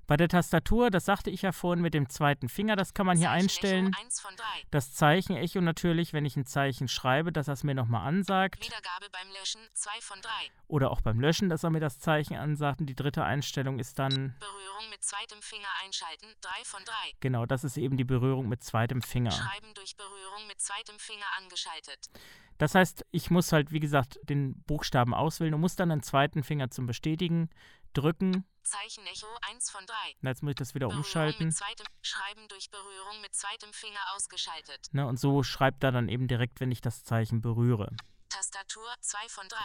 Bei der Tastatur, das sagte ich ja vorhin mit dem zweiten Finger, das kann man hier einstellen. 1 von 3. Das Zeichenecho natürlich, wenn ich ein Zeichen schreibe, dass er es mir nochmal ansagt. Wiedergabe beim Löschen 2 von 3. Oder auch beim Löschen, dass er mir das Zeichen ansagt. Und die dritte Einstellung ist dann, Berührung mit zweitem Finger einschalten 3 von 3. genau, das ist eben die Berührung mit zweitem Finger. Schreiben durch Berührung mit zweitem Finger angeschaltet. Das heißt, ich muss halt, wie gesagt, den Buchstaben auswählen und muss dann einen zweiten Finger zum Bestätigen drücken. Zeichenecho 1 von 3. Na, jetzt muss ich das wieder Berührung umschalten. zweitem Schreiben durch Berührung mit zweitem Finger ausgeschaltet. Ne, und so schreibt er dann eben direkt, wenn ich das Zeichen berühre. Tastatur 2 von 3.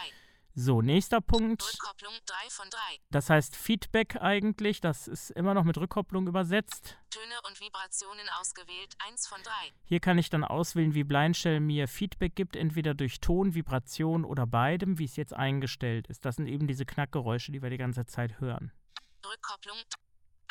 So, nächster Punkt. Rückkopplung 3 von 3. Das heißt Feedback eigentlich. Das ist immer noch mit Rückkopplung übersetzt. Töne und Vibrationen ausgewählt 1 von 3. Hier kann ich dann auswählen, wie Blindshell mir Feedback gibt, entweder durch Ton, Vibration oder beidem, wie es jetzt eingestellt ist. Das sind eben diese Knackgeräusche, die wir die ganze Zeit hören. Rückkopplung.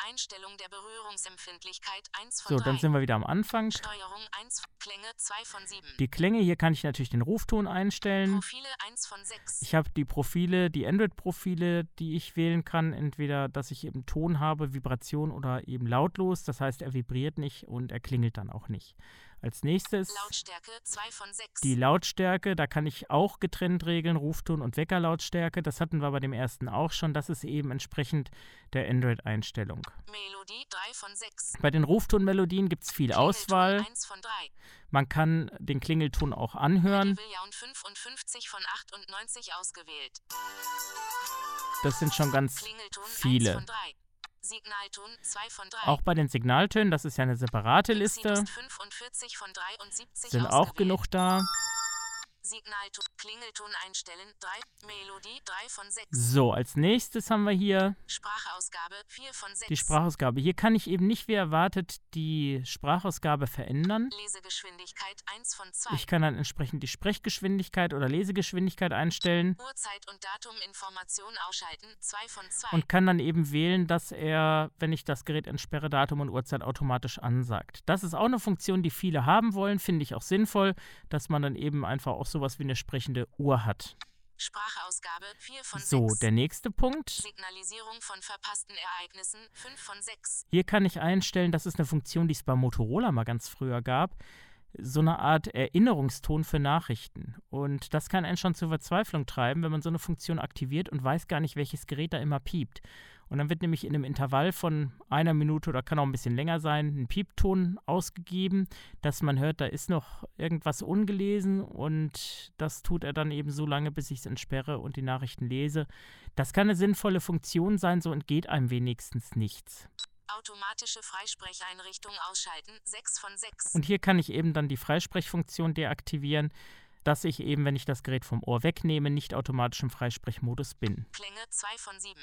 Einstellung der Berührungsempfindlichkeit 1 von So, 3. dann sind wir wieder am Anfang. Steuerung 1. Klänge 2 von 7. Die Klänge, hier kann ich natürlich den Rufton einstellen. Profile 1 von 6. Ich habe die Profile, die Android-Profile, die ich wählen kann. Entweder, dass ich eben Ton habe, Vibration oder eben lautlos. Das heißt, er vibriert nicht und er klingelt dann auch nicht. Als nächstes Lautstärke 2 von 6. die Lautstärke. Da kann ich auch getrennt regeln, Rufton und Weckerlautstärke. Das hatten wir bei dem ersten auch schon. Das ist eben entsprechend der Android-Einstellung. Melodie 3 von 6. Bei den Ruftonmelodien gibt es viel Auswahl. 1 von 3. Man kann den Klingelton auch anhören. Villaun 55 von 98 ausgewählt. Das sind schon ganz Klingelton 1 viele. Von 3. Signalton 2 von 3. Auch bei den Signaltönen, das ist ja eine separate Liste, Liste. 45 von 73 sind auch genug da. Signalton, Klingelton einstellen, 3, Melodie 3 von 6. So, als nächstes haben wir hier Sprachausgabe 4 von 6. die Sprachausgabe. Hier kann ich eben nicht wie erwartet die Sprachausgabe verändern. Lesegeschwindigkeit 1 von 2. Ich kann dann entsprechend die Sprechgeschwindigkeit oder Lesegeschwindigkeit einstellen Uhrzeit und Datum Information ausschalten 2 von 2. und kann dann eben wählen, dass er, wenn ich das Gerät entsperre, Datum und Uhrzeit automatisch ansagt. Das ist auch eine Funktion, die viele haben wollen, finde ich auch sinnvoll, dass man dann eben einfach auch sowas wie eine sprechende Uhr hat. Sprachausgabe 4 von 6. So, der nächste Punkt. Signalisierung von verpassten Ereignissen 5 von 6. Hier kann ich einstellen, das ist eine Funktion, die es bei Motorola mal ganz früher gab, so eine Art Erinnerungston für Nachrichten. Und das kann einen schon zur Verzweiflung treiben, wenn man so eine Funktion aktiviert und weiß gar nicht, welches Gerät da immer piept. Und dann wird nämlich in einem Intervall von einer Minute oder kann auch ein bisschen länger sein, ein Piepton ausgegeben, dass man hört, da ist noch irgendwas ungelesen und das tut er dann eben so lange, bis ich es entsperre und die Nachrichten lese. Das kann eine sinnvolle Funktion sein, so entgeht einem wenigstens nichts. Automatische Freisprecheinrichtung ausschalten 6 von 6. Und hier kann ich eben dann die Freisprechfunktion deaktivieren, dass ich eben, wenn ich das Gerät vom Ohr wegnehme, nicht automatisch im Freisprechmodus bin. Klänge 2 von 7.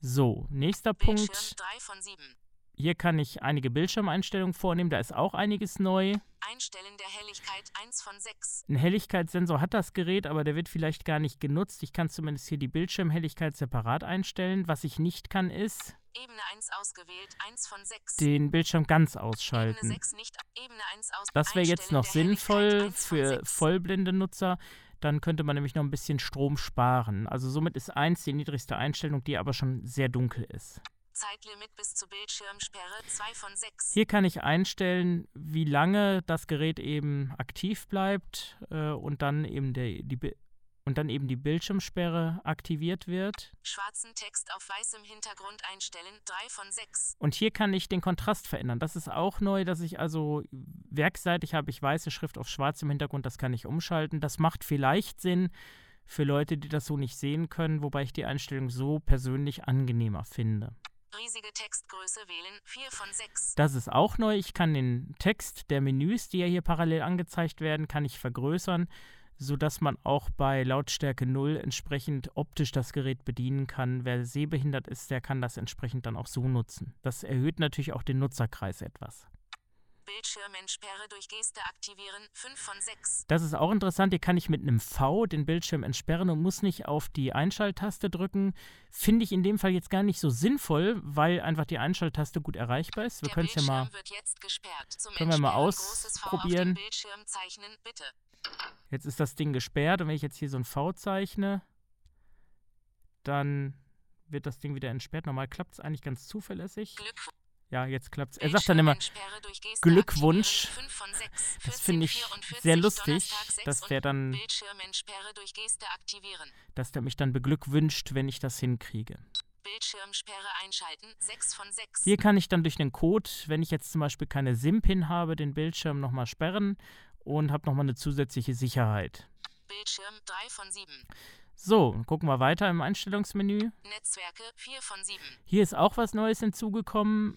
So, nächster Punkt. 3 von 7. Hier kann ich einige Bildschirmeinstellungen vornehmen, da ist auch einiges neu. Einstellen der Helligkeit 1 von 6. Ein Helligkeitssensor hat das Gerät, aber der wird vielleicht gar nicht genutzt. Ich kann zumindest hier die Bildschirmhelligkeit separat einstellen. Was ich nicht kann, ist Ebene 1 ausgewählt 1 von 6. den Bildschirm ganz ausschalten. 6 nicht. Ebene 1 aus. Das wäre jetzt noch sinnvoll 1 von für 6. vollblinde Nutzer. Dann könnte man nämlich noch ein bisschen Strom sparen. Also somit ist 1 die niedrigste Einstellung, die aber schon sehr dunkel ist. Zeitlimit bis zur Bildschirmsperre 2 von 6. Hier kann ich einstellen, wie lange das Gerät eben aktiv bleibt äh, und, dann eben der, die, und dann eben die Bildschirmsperre aktiviert wird. Schwarzen Text auf weißem Hintergrund einstellen 3 von 6. Und hier kann ich den Kontrast verändern. Das ist auch neu, dass ich also werkseitig habe ich weiße Schrift auf schwarzem Hintergrund, das kann ich umschalten. Das macht vielleicht Sinn für Leute, die das so nicht sehen können, wobei ich die Einstellung so persönlich angenehmer finde. Riesige Textgröße wählen 4 von 6. Das ist auch neu. Ich kann den Text der Menüs, die ja hier parallel angezeigt werden, kann ich vergrößern, sodass man auch bei Lautstärke 0 entsprechend optisch das Gerät bedienen kann. Wer sehbehindert ist, der kann das entsprechend dann auch so nutzen. Das erhöht natürlich auch den Nutzerkreis etwas. Bildschirmentsperre durch Geste aktivieren 5 von 6. Das ist auch interessant. Hier kann ich mit einem V den Bildschirm entsperren und muss nicht auf die Einschalttaste drücken. Finde ich in dem Fall jetzt gar nicht so sinnvoll, weil einfach die Einschalttaste gut erreichbar ist. Wir können es ja mal. Können wir mal ausprobieren. Bildschirm zeichnen, bitte. Jetzt ist das Ding gesperrt und wenn ich jetzt hier so ein V zeichne, dann wird das Ding wieder entsperrt. Normal klappt es eigentlich ganz zuverlässig. Glückwunsch. Ja, jetzt klappt es. Er sagt dann immer, Glückwunsch. aktivieren, 5 von 6. das finde ich 14:44, sehr lustig, Donnerstag, 6 dass der dann, dass der mich dann beglückwünscht, wenn ich das hinkriege. Bildschirmsperre einschalten 6 von 6. Hier kann ich dann durch einen Code, wenn ich jetzt zum Beispiel keine SIM-Pin habe, den Bildschirm nochmal sperren und habe nochmal eine zusätzliche Sicherheit. Bildschirm 3 von 7. So, gucken wir weiter im Einstellungsmenü. Netzwerke 4 von 7. Hier ist auch was Neues hinzugekommen.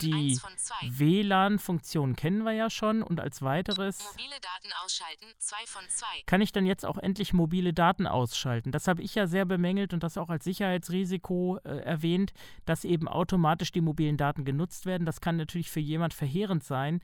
Die 1 von 2. WLAN-Funktion kennen wir ja schon und als weiteres Mobile Daten ausschalten 2 von 2. kann ich dann jetzt auch endlich mobile Daten ausschalten. Das habe ich ja sehr bemängelt und das auch als Sicherheitsrisiko äh, erwähnt, dass eben automatisch die mobilen Daten genutzt werden. Das kann natürlich für jemand verheerend sein,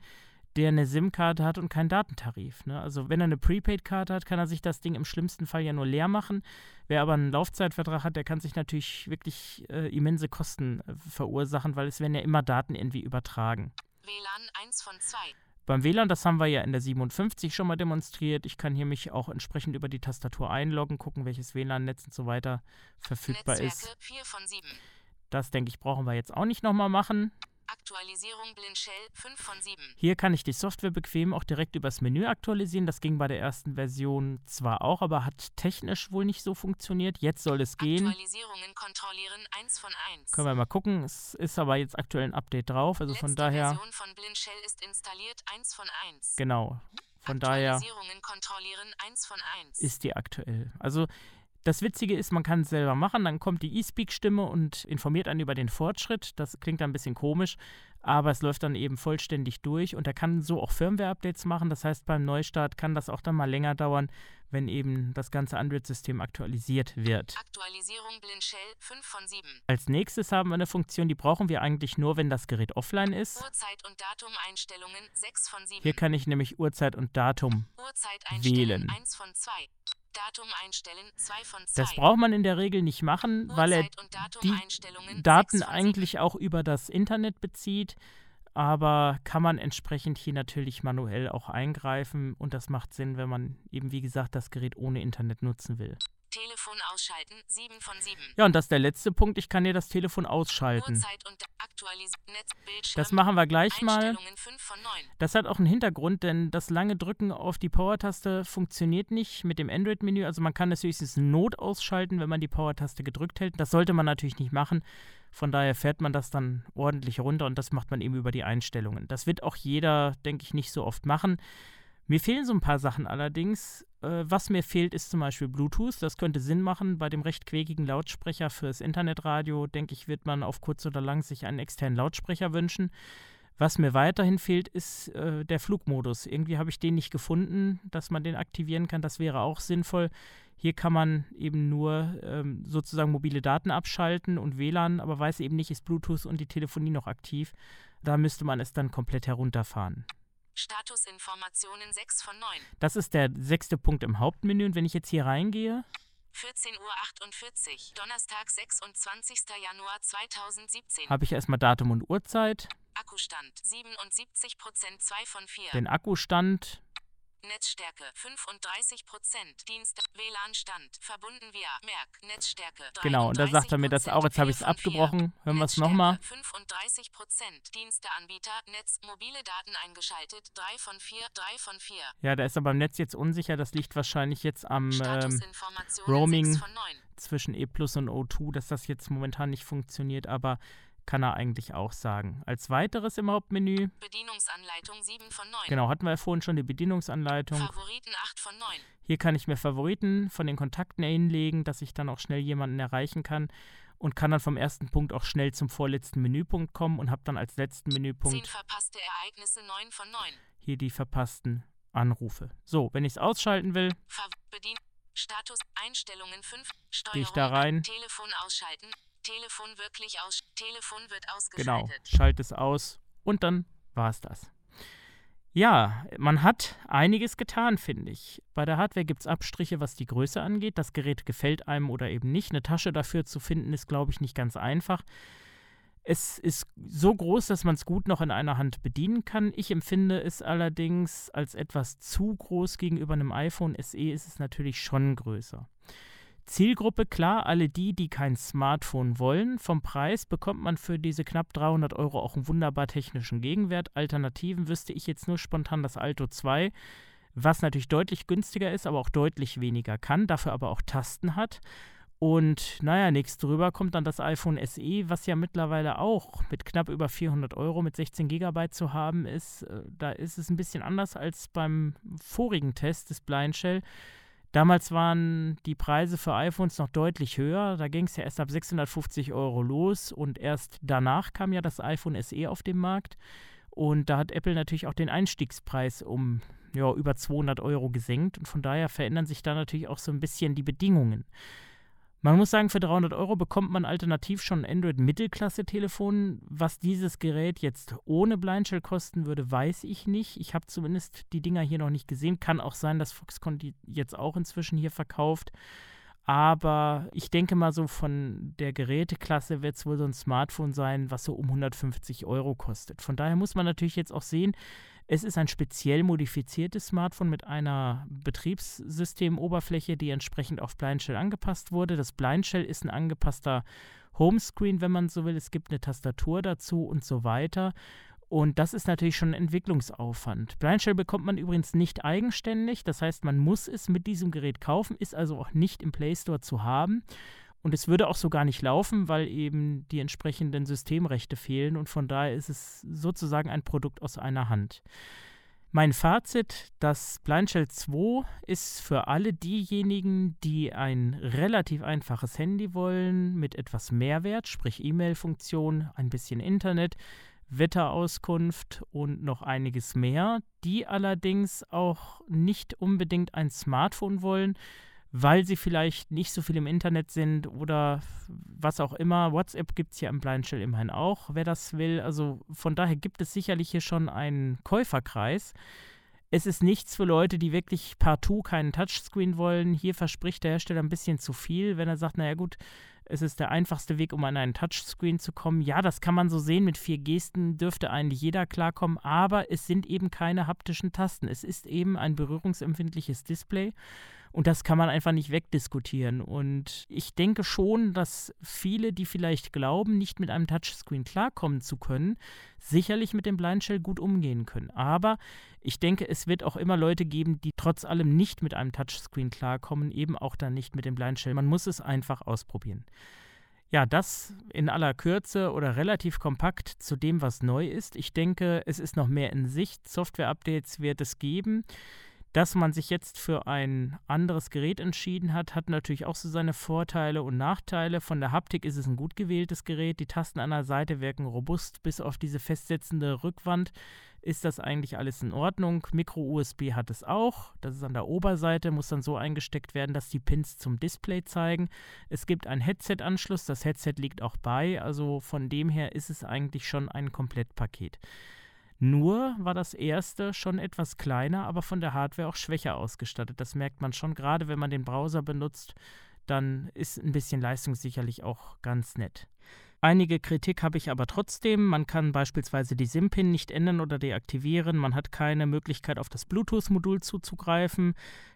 der eine SIM-Karte hat und keinen Datentarif. Ne? Also wenn er eine Prepaid-Karte hat, kann er sich das Ding im schlimmsten Fall ja nur leer machen. Wer aber einen Laufzeitvertrag hat, der kann sich natürlich wirklich äh, immense Kosten äh, verursachen, weil es werden ja immer Daten irgendwie übertragen. WLAN 1 von 2. Beim WLAN, das haben wir ja in der 57 schon mal demonstriert. Ich kann hier mich auch entsprechend über die Tastatur einloggen, gucken, welches WLAN-Netz und so weiter verfügbar Netzwerke ist. 4 von 7. Das, denke ich, brauchen wir jetzt auch nicht nochmal machen. Aktualisierung Blindshell 5 von 7. Hier kann ich die Software bequem auch direkt übers Menü aktualisieren. Das ging bei der ersten Version zwar auch, aber hat technisch wohl nicht so funktioniert. Jetzt soll es gehen. Aktualisierungen kontrollieren 1 von 1. Können wir mal gucken. Es ist aber jetzt aktuell ein Update drauf. Also von Letzte daher, Version von Blindshell ist installiert 1 von 1. genau. Von daher Aktualisierungen kontrollieren 1 von 1. ist die aktuell. Also das Witzige ist, man kann es selber machen, dann kommt die eSpeak-Stimme und informiert einen über den Fortschritt. Das klingt dann ein bisschen komisch, aber es läuft dann eben vollständig durch und er kann so auch Firmware-Updates machen. Das heißt, beim Neustart kann das auch dann mal länger dauern, wenn eben das ganze Android-System aktualisiert wird. Aktualisierung Blindshell 5 von 7. Als nächstes haben wir eine Funktion, die brauchen wir eigentlich nur, wenn das Gerät offline ist. Uhrzeit und Datum Einstellungen 6 von 7. Hier kann ich nämlich Uhrzeit und Datum Uhrzeit wählen. 1 von 2. Datum einstellen 2 von 2. Das braucht man in der Regel nicht machen, weil er Uhrzeit und Datum die Daten 6 von 7. eigentlich auch über das Internet bezieht, aber kann man entsprechend hier natürlich manuell auch eingreifen und das macht Sinn, wenn man eben wie gesagt das Gerät ohne Internet nutzen will. Telefon ausschalten 7 von 7. Ja, und das ist der letzte Punkt, ich kann hier das Telefon ausschalten. Uhrzeit und Das machen wir gleich mal. Einstellungen 5 von 9. Das hat auch einen Hintergrund, denn das lange Drücken auf die Power-Taste funktioniert nicht mit dem Android-Menü. Also man kann es höchstens Not ausschalten, wenn man die Power-Taste gedrückt hält. Das sollte man natürlich nicht machen. Von daher fährt man das dann ordentlich runter und das macht man eben über die Einstellungen. Das wird auch jeder, denke ich, nicht so oft machen. Mir fehlen so ein paar Sachen allerdings. Äh, was mir fehlt, ist zum Beispiel Bluetooth. Das könnte Sinn machen. Bei dem recht quäkigen Lautsprecher fürs Internetradio, denke ich, wird man auf kurz oder lang sich einen externen Lautsprecher wünschen. Was mir weiterhin fehlt, ist äh, der Flugmodus. Irgendwie habe ich den nicht gefunden, dass man den aktivieren kann. Das wäre auch sinnvoll. Hier kann man eben nur ähm, sozusagen mobile Daten abschalten und WLAN, aber weiß eben nicht, ist Bluetooth und die Telefonie noch aktiv. Da müsste man es dann komplett herunterfahren. Statusinformationen 6 von 9. Das ist der sechste Punkt im Hauptmenü. Und wenn ich jetzt hier reingehe, 14.48 Uhr, Donnerstag, 26. Januar 2017. habe ich erstmal Datum und Uhrzeit, Akkustand 77 2 von 4. den Akkustand, Netzstärke 35% Dienst WLAN-Stand verbunden via Merk Netzstärke Genau, und da sagt er mir das auch. Jetzt habe ich es abgebrochen. Hören wir es nochmal. 35% Diensteanbieter Netz mobile Daten eingeschaltet 3 von 4 3 von 4 Ja, da ist er beim Netz jetzt unsicher. Das liegt wahrscheinlich jetzt am ähm, Roaming. 6 von 9 zwischen E Plus und O2, dass das jetzt momentan nicht funktioniert, aber kann er eigentlich auch sagen. Als weiteres im Hauptmenü, Bedienungsanleitung 7 von 9 genau, hatten wir ja vorhin schon die Bedienungsanleitung. Favoriten 8 von 9 Hier kann ich mir Favoriten von den Kontakten hinlegen, dass ich dann auch schnell jemanden erreichen kann und kann dann vom ersten Punkt auch schnell zum vorletzten Menüpunkt kommen und habe dann als letzten 10 Menüpunkt verpasste Ereignisse 9 von 9 hier die verpassten Anrufe. So, wenn ich es ausschalten will, Ver Status Einstellungen 5 Steuerung Gehe ich da rein. Telefon ausschalten Telefon wirklich aus Telefon wird genau, ausgeschaltet schalte es aus und dann war es das. Ja, man hat einiges getan, finde ich. Bei der Hardware gibt es Abstriche, was die Größe angeht. Das Gerät gefällt einem oder eben nicht. Eine Tasche dafür zu finden, ist, glaube ich, nicht ganz einfach. Es ist so groß, dass man es gut noch in einer Hand bedienen kann. Ich empfinde es allerdings als etwas zu groß gegenüber einem iPhone SE ist es natürlich schon größer. Zielgruppe, klar, alle die, die kein Smartphone wollen. Vom Preis bekommt man für diese knapp 300 Euro auch einen wunderbar technischen Gegenwert. Alternativen wüsste ich jetzt nur spontan das Alto 2, was natürlich deutlich günstiger ist, aber auch deutlich weniger kann, dafür aber auch Tasten hat. Und naja, nächst drüber kommt dann das iPhone SE, was ja mittlerweile auch mit knapp über 400 Euro mit 16 GB zu haben ist. Äh, Da ist es ein bisschen anders als beim vorigen Test des Blind Shell. Damals waren die Preise für iPhones noch deutlich höher. Da ging es ja erst ab 650 Euro los und erst danach kam ja das iPhone SE auf den Markt. Und da hat Apple natürlich auch den Einstiegspreis um ja, über 200 Euro gesenkt. Und von daher verändern sich da natürlich auch so ein bisschen die Bedingungen. Man muss sagen, für 300 Euro bekommt man alternativ schon ein Android-Mittelklasse-Telefon. Was dieses Gerät jetzt ohne Blindshell kosten würde, weiß ich nicht. Ich habe zumindest die Dinger hier noch nicht gesehen. Kann auch sein, dass Foxconn die jetzt auch inzwischen hier verkauft. Aber ich denke mal so von der Geräteklasse wird es wohl so ein Smartphone sein, was so um 150 Euro kostet. Von daher muss man natürlich jetzt auch sehen, es ist ein speziell modifiziertes Smartphone mit einer Betriebssystemoberfläche, die entsprechend auf Blindshell angepasst wurde. Das Blindshell ist ein angepasster Homescreen, wenn man so will. Es gibt eine Tastatur dazu und so weiter. Und das ist natürlich schon ein Entwicklungsaufwand. Blindshell bekommt man übrigens nicht eigenständig. Das heißt, man muss es mit diesem Gerät kaufen, ist also auch nicht im Play Store zu haben. Und es würde auch so gar nicht laufen, weil eben die entsprechenden Systemrechte fehlen. Und von daher ist es sozusagen ein Produkt aus einer Hand. Mein Fazit, das Blindshell 2 ist für alle diejenigen, die ein relativ einfaches Handy wollen, mit etwas Mehrwert, sprich E-Mail-Funktion, ein bisschen Internet, Wetterauskunft und noch einiges mehr, die allerdings auch nicht unbedingt ein Smartphone wollen, weil sie vielleicht nicht so viel im Internet sind oder was auch immer. WhatsApp gibt es ja im Blind Shell immerhin auch, wer das will. Also von daher gibt es sicherlich hier schon einen Käuferkreis. Es ist nichts für Leute, die wirklich partout keinen Touchscreen wollen. Hier verspricht der Hersteller ein bisschen zu viel, wenn er sagt, naja gut, es ist der einfachste Weg, um an einen Touchscreen zu kommen. Ja, das kann man so sehen. Mit vier Gesten dürfte eigentlich jeder klarkommen, aber es sind eben keine haptischen Tasten. Es ist eben ein berührungsempfindliches Display. Und das kann man einfach nicht wegdiskutieren. Und ich denke schon, dass viele, die vielleicht glauben, nicht mit einem Touchscreen klarkommen zu können, sicherlich mit dem Blind Shell gut umgehen können. Aber ich denke, es wird auch immer Leute geben, die trotz allem nicht mit einem Touchscreen klarkommen, eben auch dann nicht mit dem Blind Shell. Man muss es einfach ausprobieren. Ja, das in aller Kürze oder relativ kompakt zu dem, was neu ist. Ich denke, es ist noch mehr in Sicht. Software-Updates wird es geben. Dass man sich jetzt für ein anderes Gerät entschieden hat, hat natürlich auch so seine Vorteile und Nachteile. Von der Haptik ist es ein gut gewähltes Gerät. Die Tasten an der Seite wirken robust. Bis auf diese festsetzende Rückwand ist das eigentlich alles in Ordnung. Micro-USB hat es auch. Das ist an der Oberseite, muss dann so eingesteckt werden, dass die Pins zum Display zeigen. Es gibt einen Headset-Anschluss. Das Headset liegt auch bei. Also von dem her ist es eigentlich schon ein Komplettpaket. Nur war das erste schon etwas kleiner, aber von der Hardware auch schwächer ausgestattet. Das merkt man schon, gerade wenn man den Browser benutzt, dann ist ein bisschen Leistung sicherlich auch ganz nett. Einige Kritik habe ich aber trotzdem. Man kann beispielsweise die SIM-Pin nicht ändern oder deaktivieren. Man hat keine Möglichkeit, auf das Bluetooth-Modul zuzugreifen.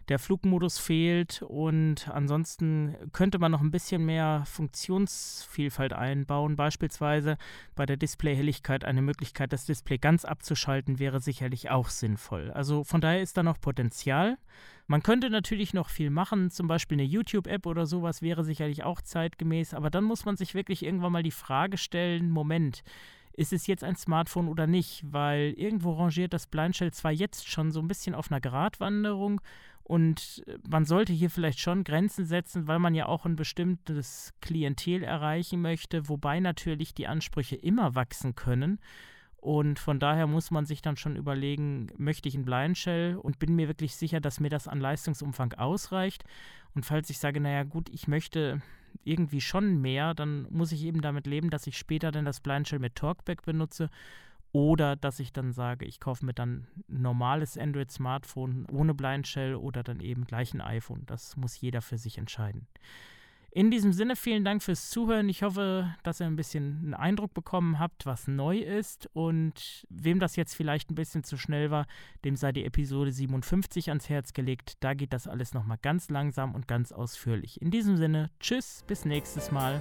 Der Flugmodus fehlt und ansonsten könnte man noch ein bisschen mehr Funktionsvielfalt einbauen. Beispielsweise bei der Displayhelligkeit eine Möglichkeit, das Display ganz abzuschalten, wäre sicherlich auch sinnvoll. Also von daher ist da noch Potenzial. Man könnte natürlich noch viel machen, zum Beispiel eine YouTube-App oder sowas wäre sicherlich auch zeitgemäß, aber dann muss man sich wirklich irgendwann mal die Frage stellen, Moment, ist es jetzt ein Smartphone oder nicht? Weil irgendwo rangiert das Blindshell zwar jetzt schon so ein bisschen auf einer Gratwanderung und man sollte hier vielleicht schon Grenzen setzen, weil man ja auch ein bestimmtes Klientel erreichen möchte, wobei natürlich die Ansprüche immer wachsen können. Und von daher muss man sich dann schon überlegen, möchte ich ein Blind Shell und bin mir wirklich sicher, dass mir das an Leistungsumfang ausreicht. Und falls ich sage, naja gut, ich möchte irgendwie schon mehr, dann muss ich eben damit leben, dass ich später dann das Blind Shell mit Talkback benutze oder dass ich dann sage, ich kaufe mir dann ein normales Android-Smartphone ohne Blind Shell oder dann eben gleich ein iPhone. Das muss jeder für sich entscheiden. In diesem Sinne, vielen Dank fürs Zuhören. Ich hoffe, dass ihr ein bisschen einen Eindruck bekommen habt, was neu ist. Und wem das jetzt vielleicht ein bisschen zu schnell war, dem sei die Episode 57 ans Herz gelegt. Da geht das alles nochmal ganz langsam und ganz ausführlich. In diesem Sinne, tschüss, bis nächstes Mal.